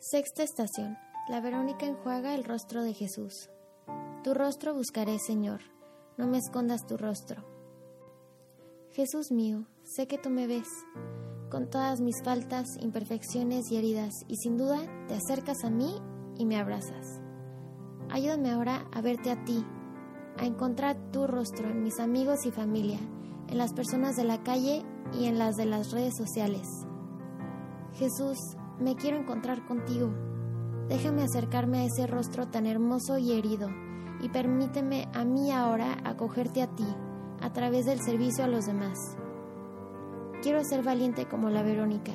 Sexta estación. La Verónica enjuaga el rostro de Jesús. Tu rostro buscaré, Señor, no me escondas tu rostro. Jesús mío, sé que tú me ves, con todas mis faltas, imperfecciones y heridas, y sin duda te acercas a mí y me abrazas. Ayúdame ahora a verte a ti, a encontrar tu rostro en mis amigos y familia, en las personas de la calle y en las de las redes sociales. Jesús, me quiero encontrar contigo. Déjame acercarme a ese rostro tan hermoso y herido y permíteme a mí ahora acogerte a ti a través del servicio a los demás. Quiero ser valiente como la Verónica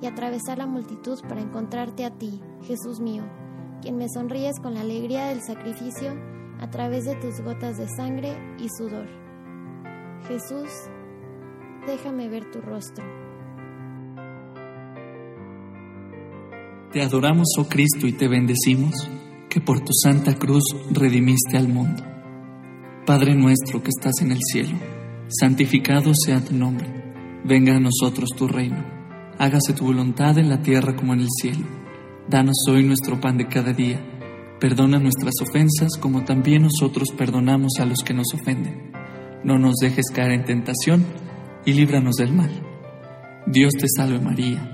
y atravesar la multitud para encontrarte a ti, Jesús mío, quien me sonríes con la alegría del sacrificio a través de tus gotas de sangre y sudor. Jesús, déjame ver tu rostro. Te adoramos, oh Cristo, y te bendecimos, que por tu santa cruz redimiste al mundo. Padre nuestro que estás en el cielo, santificado sea tu nombre, venga a nosotros tu reino, hágase tu voluntad en la tierra como en el cielo. Danos hoy nuestro pan de cada día, perdona nuestras ofensas como también nosotros perdonamos a los que nos ofenden. No nos dejes caer en tentación y líbranos del mal. Dios te salve María